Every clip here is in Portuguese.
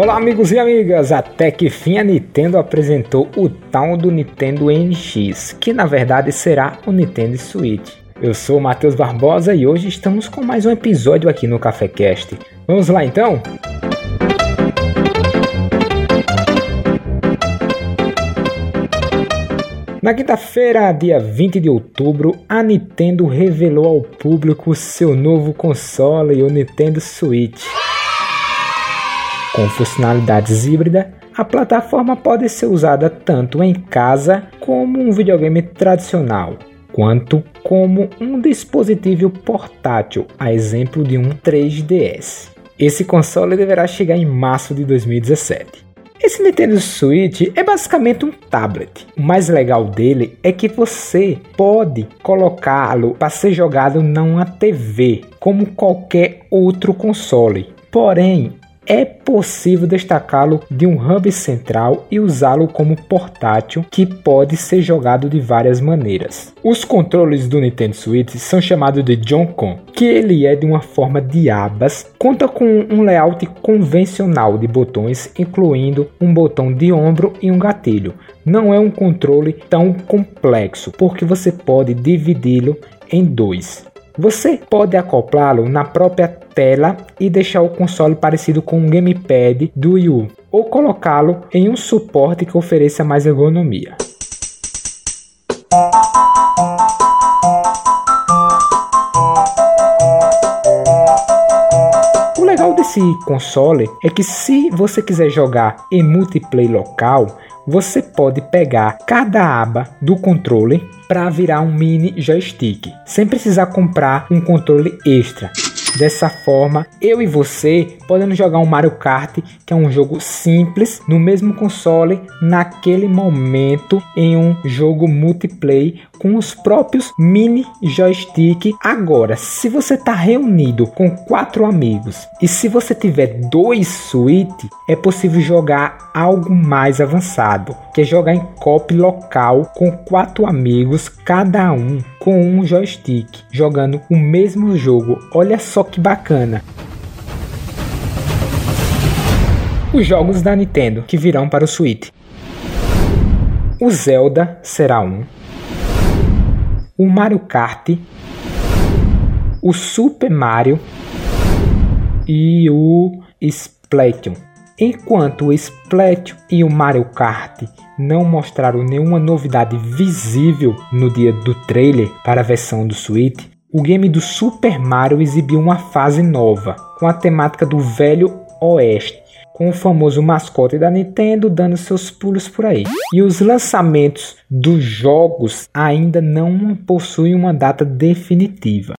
Olá amigos e amigas, até que fim a Nintendo apresentou o tal do Nintendo NX, que na verdade será o Nintendo Switch. Eu sou o Matheus Barbosa e hoje estamos com mais um episódio aqui no CaféCast. Vamos lá então? Na quinta-feira, dia 20 de outubro, a Nintendo revelou ao público seu novo console, o Nintendo Switch. Com funcionalidades híbridas, a plataforma pode ser usada tanto em casa como um videogame tradicional, quanto como um dispositivo portátil, a exemplo de um 3DS. Esse console deverá chegar em março de 2017. Esse Nintendo Switch é basicamente um tablet. O mais legal dele é que você pode colocá-lo para ser jogado numa TV, como qualquer outro console. Porém, é possível destacá-lo de um hub central e usá-lo como portátil que pode ser jogado de várias maneiras. Os controles do Nintendo Switch são chamados de Joy-Con, que ele é de uma forma de abas, conta com um layout convencional de botões, incluindo um botão de ombro e um gatilho. Não é um controle tão complexo, porque você pode dividi-lo em dois. Você pode acoplá-lo na própria tela e deixar o console parecido com um gamepad do Wii U, ou colocá-lo em um suporte que ofereça mais ergonomia. O legal desse console é que se você quiser jogar em multiplayer local, você pode pegar cada aba do controle para virar um mini joystick, sem precisar comprar um controle extra. Dessa forma, eu e você podemos jogar um Mario Kart, que é um jogo simples, no mesmo console, naquele momento, em um jogo multiplayer com os próprios mini joystick. Agora, se você está reunido com quatro amigos e se você tiver dois Switch, é possível jogar algo mais avançado, que é jogar em cop local com quatro amigos, cada um com um joystick, jogando o mesmo jogo. Olha só que bacana. Os jogos da Nintendo que virão para o Switch. O Zelda será um. O Mario Kart. O Super Mario. E o Splatoon. Enquanto o Splatoon e o Mario Kart não mostraram nenhuma novidade visível no dia do trailer para a versão do Switch, o game do Super Mario exibiu uma fase nova, com a temática do Velho Oeste, com o famoso mascote da Nintendo dando seus pulos por aí. E os lançamentos dos jogos ainda não possuem uma data definitiva.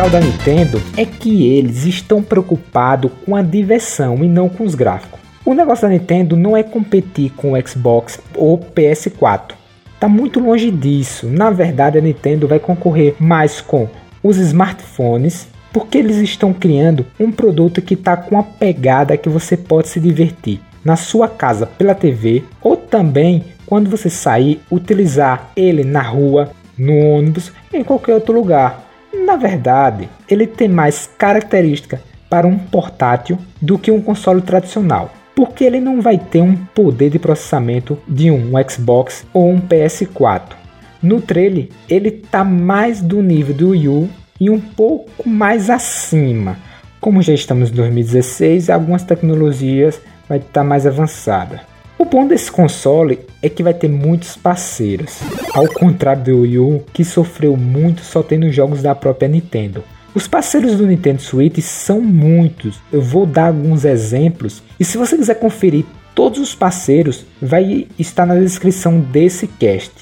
Legal da Nintendo é que eles estão preocupados com a diversão e não com os gráficos. O negócio da Nintendo não é competir com o Xbox ou PS4. Tá muito longe disso. Na verdade, a Nintendo vai concorrer mais com os smartphones, porque eles estão criando um produto que está com a pegada que você pode se divertir na sua casa pela TV ou também quando você sair utilizar ele na rua, no ônibus, em qualquer outro lugar. Na verdade, ele tem mais característica para um portátil do que um console tradicional, porque ele não vai ter um poder de processamento de um Xbox ou um PS4. No trailer, ele está mais do nível do Wii U e um pouco mais acima. Como já estamos em 2016, algumas tecnologias vai estar tá mais avançada. O bom desse console é que vai ter muitos parceiros, ao contrário do Wii U, que sofreu muito só tendo jogos da própria Nintendo. Os parceiros do Nintendo Switch são muitos, eu vou dar alguns exemplos e se você quiser conferir todos os parceiros, vai estar na descrição desse cast.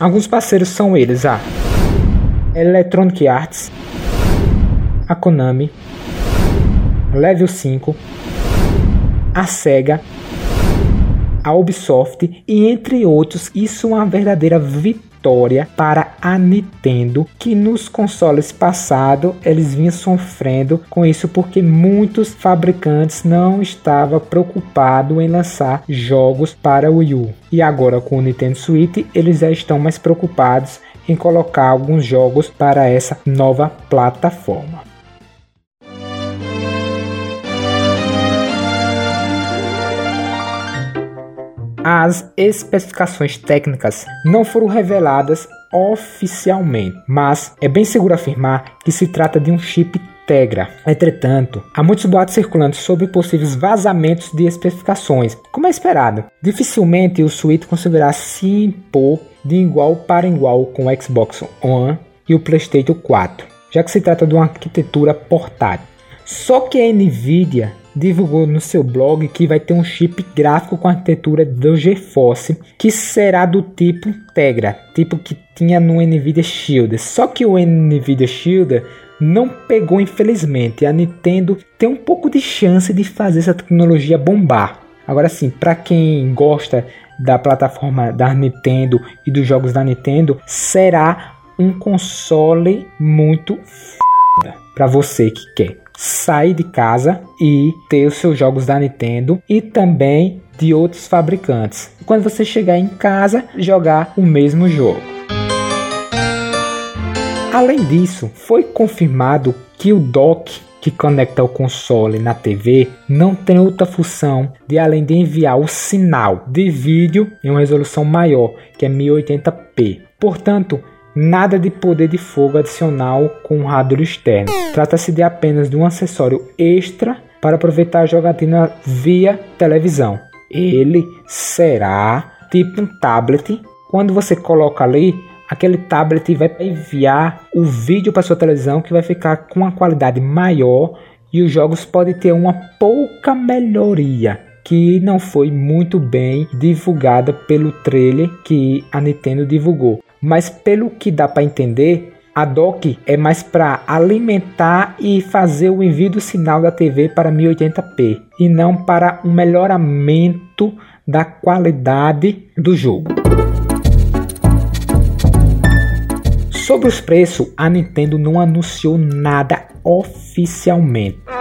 Alguns parceiros são eles: a Electronic Arts, a Konami, Level 5, a Sega a Ubisoft e entre outros. Isso é uma verdadeira vitória para a Nintendo, que nos consoles passados eles vinham sofrendo com isso porque muitos fabricantes não estavam preocupados em lançar jogos para o Wii U. E agora com o Nintendo Switch eles já estão mais preocupados em colocar alguns jogos para essa nova plataforma. As especificações técnicas não foram reveladas oficialmente, mas é bem seguro afirmar que se trata de um chip Tegra. Entretanto, há muitos boatos circulando sobre possíveis vazamentos de especificações, como é esperado. Dificilmente o Switch conseguirá se impor de igual para igual com o Xbox One e o PlayStation 4, já que se trata de uma arquitetura portátil. Só que a Nvidia divulgou no seu blog que vai ter um chip gráfico com arquitetura do GeForce, que será do tipo Tegra, tipo que tinha no Nvidia Shield. Só que o Nvidia Shield não pegou infelizmente. A Nintendo tem um pouco de chance de fazer essa tecnologia bombar. Agora sim, para quem gosta da plataforma da Nintendo e dos jogos da Nintendo, será um console muito para você que quer sair de casa e ter os seus jogos da Nintendo e também de outros fabricantes. Quando você chegar em casa, jogar o mesmo jogo. Além disso, foi confirmado que o dock que conecta o console na TV não tem outra função de além de enviar o sinal de vídeo em uma resolução maior, que é 1080p. Portanto, Nada de poder de fogo adicional com um hardware externo. Trata-se de apenas de um acessório extra para aproveitar a jogatina via televisão. Ele será tipo um tablet. Quando você coloca ali, aquele tablet vai enviar o vídeo para sua televisão que vai ficar com uma qualidade maior e os jogos podem ter uma pouca melhoria que não foi muito bem divulgada pelo trailer que a Nintendo divulgou mas pelo que dá para entender, a dock é mais para alimentar e fazer o envio do sinal da TV para 1080p e não para um melhoramento da qualidade do jogo. Sobre os preços, a Nintendo não anunciou nada oficialmente.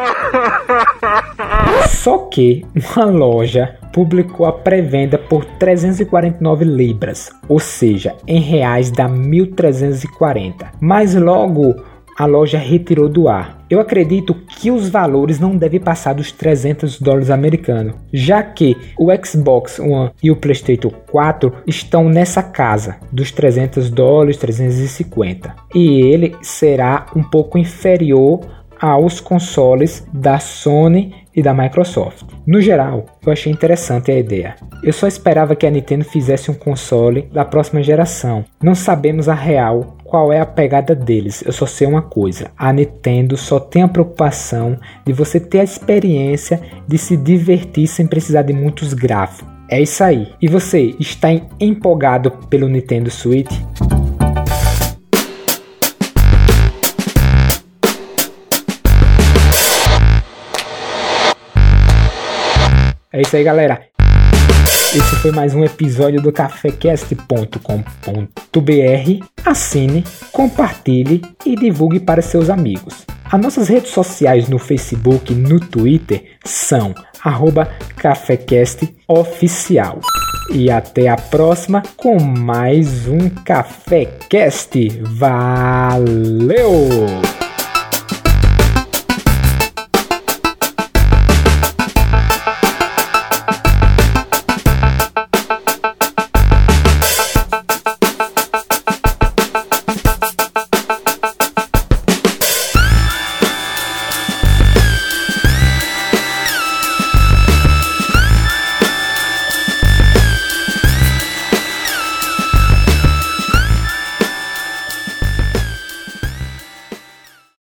Só que uma loja publicou a pré-venda por 349 libras, ou seja, em reais dá 1.340. Mas logo a loja retirou do ar. Eu acredito que os valores não devem passar dos 300 dólares americanos, já que o Xbox One e o PlayStation 4 estão nessa casa dos 300 dólares, 350. E ele será um pouco inferior aos consoles da Sony e da Microsoft. No geral, eu achei interessante a ideia. Eu só esperava que a Nintendo fizesse um console da próxima geração. Não sabemos a real qual é a pegada deles. Eu só sei uma coisa: a Nintendo só tem a preocupação de você ter a experiência de se divertir sem precisar de muitos gráficos. É isso aí. E você está empolgado pelo Nintendo Switch? É isso aí, galera. Esse foi mais um episódio do cafecast.com.br. Assine, compartilhe e divulgue para seus amigos. As nossas redes sociais no Facebook e no Twitter são arroba cafecastoficial. E até a próxima com mais um Cafecast. Valeu!